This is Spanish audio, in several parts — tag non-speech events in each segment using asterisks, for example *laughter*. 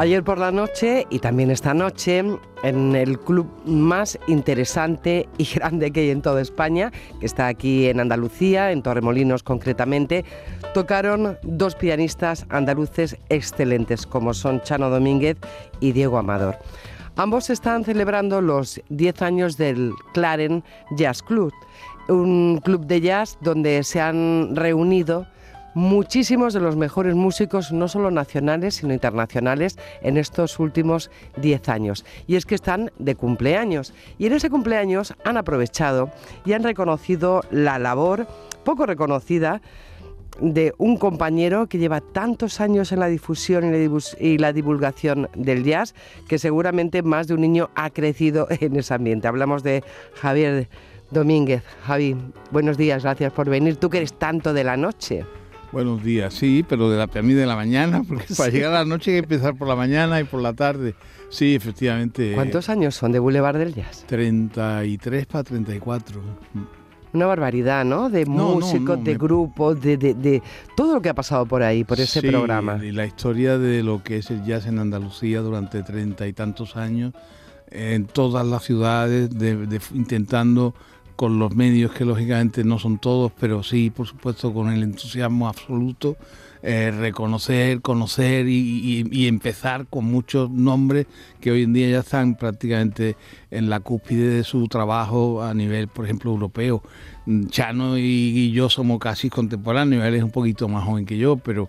Ayer por la noche y también esta noche en el club más interesante y *laughs* grande que hay en toda España, que está aquí en Andalucía, en Torremolinos concretamente, tocaron dos pianistas andaluces excelentes como son Chano Domínguez y Diego Amador. Ambos están celebrando los 10 años del Claren Jazz Club, un club de jazz donde se han reunido muchísimos de los mejores músicos, no solo nacionales, sino internacionales, en estos últimos 10 años. Y es que están de cumpleaños. Y en ese cumpleaños han aprovechado y han reconocido la labor poco reconocida de un compañero que lleva tantos años en la difusión y la divulgación del jazz que seguramente más de un niño ha crecido *laughs* en ese ambiente. Hablamos de Javier Domínguez. Javi, buenos días, gracias por venir. Tú que eres tanto de la noche. Buenos días, sí, pero de la, a mí de la mañana, *laughs* porque para llegar a la noche hay que empezar por la mañana y por la tarde. Sí, efectivamente. ¿Cuántos años son de Boulevard del Jazz? 33 para 34. Una barbaridad, ¿no? De músicos, de grupos, de, de, todo lo que ha pasado por ahí, por ese programa. Y la historia de lo que es el jazz en Andalucía durante treinta y tantos años, en todas las ciudades, intentando con los medios que lógicamente no son todos, pero sí, por supuesto, con el entusiasmo absoluto, eh, reconocer, conocer y, empezar con muchos nombres que hoy en día ya están prácticamente en la cúspide de su trabajo a nivel, por ejemplo, europeo. Chano y yo somos casi contemporáneos, él es un poquito más joven que yo, pero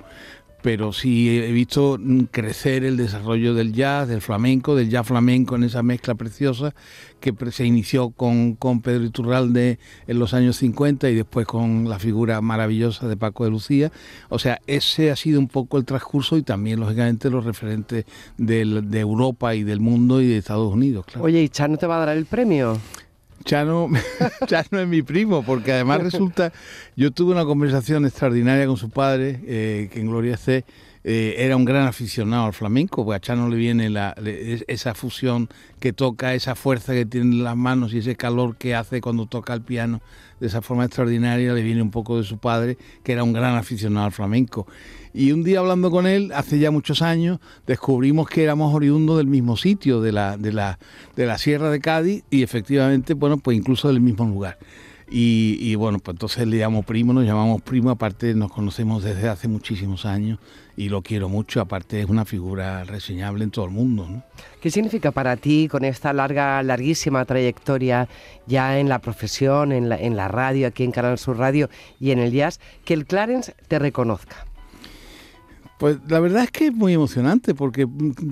pero sí he visto crecer el desarrollo del jazz, del flamenco, del jazz flamenco en esa mezcla preciosa que se inició con, con Pedro Iturralde en los años 50 y después con la figura maravillosa de Paco de Lucía. O sea, ese ha sido un poco el transcurso y también, lógicamente, los referentes de Europa y del mundo y de Estados Unidos. Oye, ¿y Chano te va a dar el premio? Chano, Chano *laughs* es mi primo, porque además resulta, yo tuve una conversación extraordinaria con su padre, eh, que en Gloria C. Eh, era un gran aficionado al flamenco, porque a Chano le viene la, esa fusión que toca, esa fuerza que tiene en las manos y ese calor que hace cuando toca el piano de esa forma extraordinaria, le viene un poco de su padre, que era un gran aficionado al flamenco. Y un día hablando con él, hace ya muchos años, descubrimos que éramos oriundos del mismo sitio, de la, de la, de la Sierra de Cádiz, y efectivamente, bueno, pues incluso del mismo lugar. Y, bueno, pues entonces le llamo primo, nos llamamos primo, aparte nos conocemos desde hace muchísimos años y lo quiero mucho, aparte es una figura reseñable en todo el mundo. ¿Qué significa para ti con esta larga, larguísima trayectoria ya en la profesión, en la, en la radio, aquí en Canal Sur Radio y en el jazz, que el Clarence te reconozca? Pues la verdad es que es muy emocionante porque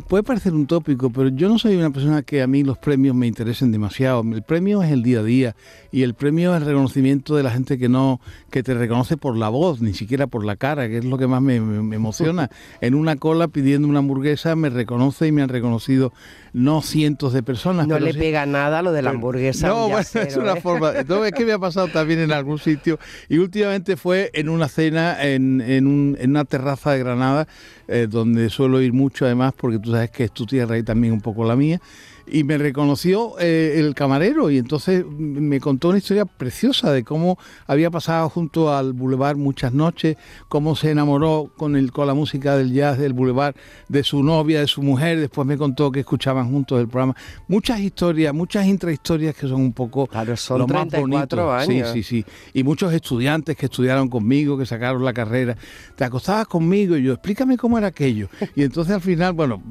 puede parecer un tópico, pero yo no soy una persona que a mí los premios me interesen demasiado. El premio es el día a día y el premio es el reconocimiento de la gente que no que te reconoce por la voz, ni siquiera por la cara, que es lo que más me, emociona. *laughs* En una cola pidiendo una hamburguesa me reconoce y me han reconocido no cientos de personas. No le pega nada lo de la hamburguesa. No, bueno, es una ¿eh? forma. No, es que me ha pasado también en algún sitio y últimamente fue en una cena en, en, un, en una terraza de Granada eh, donde suelo ir mucho además, porque tú sabes que es tu tierra y también un poco la mía y me reconoció eh, el camarero y entonces me contó una historia preciosa de cómo había pasado junto al Boulevard muchas noches, cómo se enamoró con, el, con la música del jazz del Boulevard de su novia, de su mujer, después me contó que escuchaban juntos el programa. Muchas historias, muchas intrahistorias que son un poco claro, son lo más bonito. Años. Sí, sí, sí. Y muchos estudiantes que estudiaron conmigo, que sacaron la carrera. Te acostabas conmigo y yo, explícame cómo era aquello. Y entonces al final, bueno,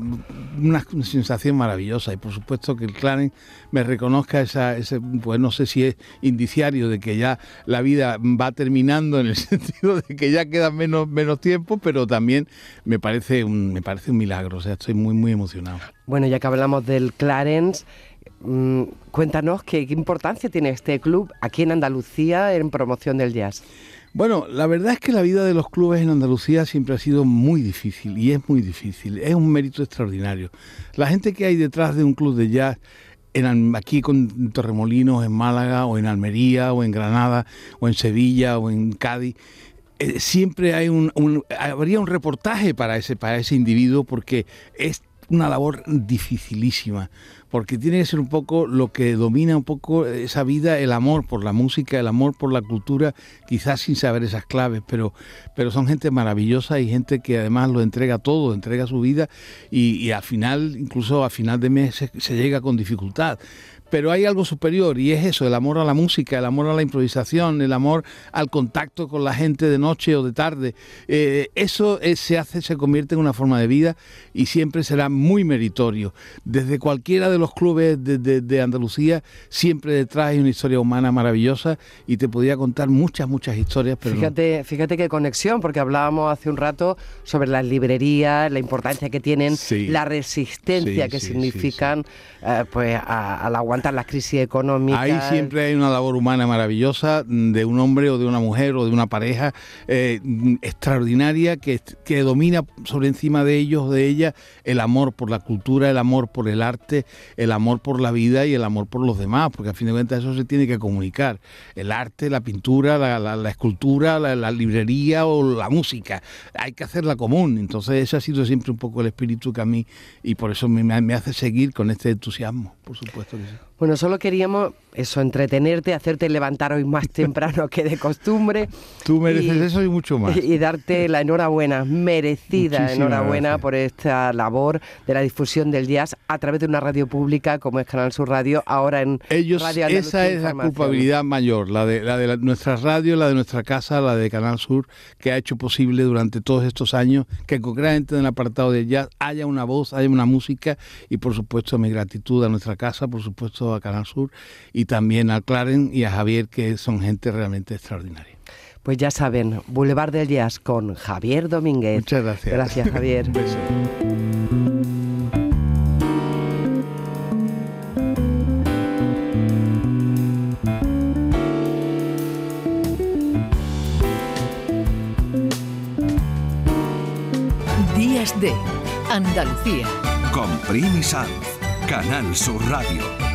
una sensación maravillosa y por supuesto puesto que el Clarence me reconozca esa, ese, pues no sé si es indiciario de que ya la vida va terminando en el *laughs* sentido de que ya queda menos, menos tiempo, pero también me parece un, me parece un milagro, o sea, estoy muy, muy emocionado. Bueno, ya que hablamos del Clarence, mm, cuéntanos qué importancia tiene este club aquí en Andalucía en promoción del jazz. Bueno, la verdad es que la vida de los clubes en Andalucía siempre ha sido muy difícil y es muy difícil, es un mérito extraordinario. La gente que hay detrás de un club de jazz aquí con Torremolinos, en Málaga, o en Almería, o en Granada, o en Sevilla, o en Cádiz, eh, siempre hay un, habría un reportaje para ese, para ese individuo porque es una labor dificilísima, porque tiene que ser un poco lo que domina un poco esa vida, el amor por la música, el amor por la cultura, quizás sin saber esas claves, pero, pero son gente maravillosa y gente que además lo entrega todo, entrega su vida y, al final, incluso a final de mes se llega con dificultad pero hay algo superior y es eso, el amor a la música, el amor a la improvisación, el amor al contacto con la gente de noche o de tarde. Eh, eso se hace, se convierte en una forma de vida y siempre será muy meritorio. Desde cualquiera de los clubes de, Andalucía, siempre detrás hay una historia humana maravillosa y te podría contar muchas, muchas historias. Pero fíjate, fíjate qué conexión, porque hablábamos hace un rato sobre las librerías, la importancia que tienen, la resistencia que significan eh, pues a, a la las crisis económicas. Ahí siempre hay una labor humana maravillosa de un hombre o de una mujer o de una pareja eh, extraordinaria que, que domina sobre encima de ellos de ella el amor por la cultura, el amor por el arte, el amor por la vida y el amor por los demás, porque a fin de cuentas eso se tiene que comunicar. El arte, la pintura, la, escultura, la, librería o la música, hay que hacerla común. Entonces ese ha sido siempre un poco el espíritu que a mí y por eso me, me hace seguir con este entusiasmo, por supuesto que sí. Bueno, solo queríamos eso, entretenerte, hacerte levantar hoy más temprano que de costumbre. Tú mereces eso y mucho más. Y, darte la enhorabuena, merecida enhorabuena por esta labor de la difusión del jazz a través de una radio pública como es Canal Sur Radio, ahora en Ellos, Radio Esa es la culpabilidad mayor, la de, la de nuestra radio, la de nuestra casa, la de Canal Sur, que ha hecho posible durante todos estos años que concretamente en el apartado del jazz haya una voz, haya una música y por supuesto mi gratitud a nuestra casa, por supuesto a Canal Sur y también a Claren y a Javier, que son gente realmente extraordinaria. Pues ya saben, Boulevard del Jazz con Javier Domínguez. Muchas gracias. Gracias, Javier. *laughs* Un beso. Días de Andalucía. Con Primi Sanz, Canal Sur Radio.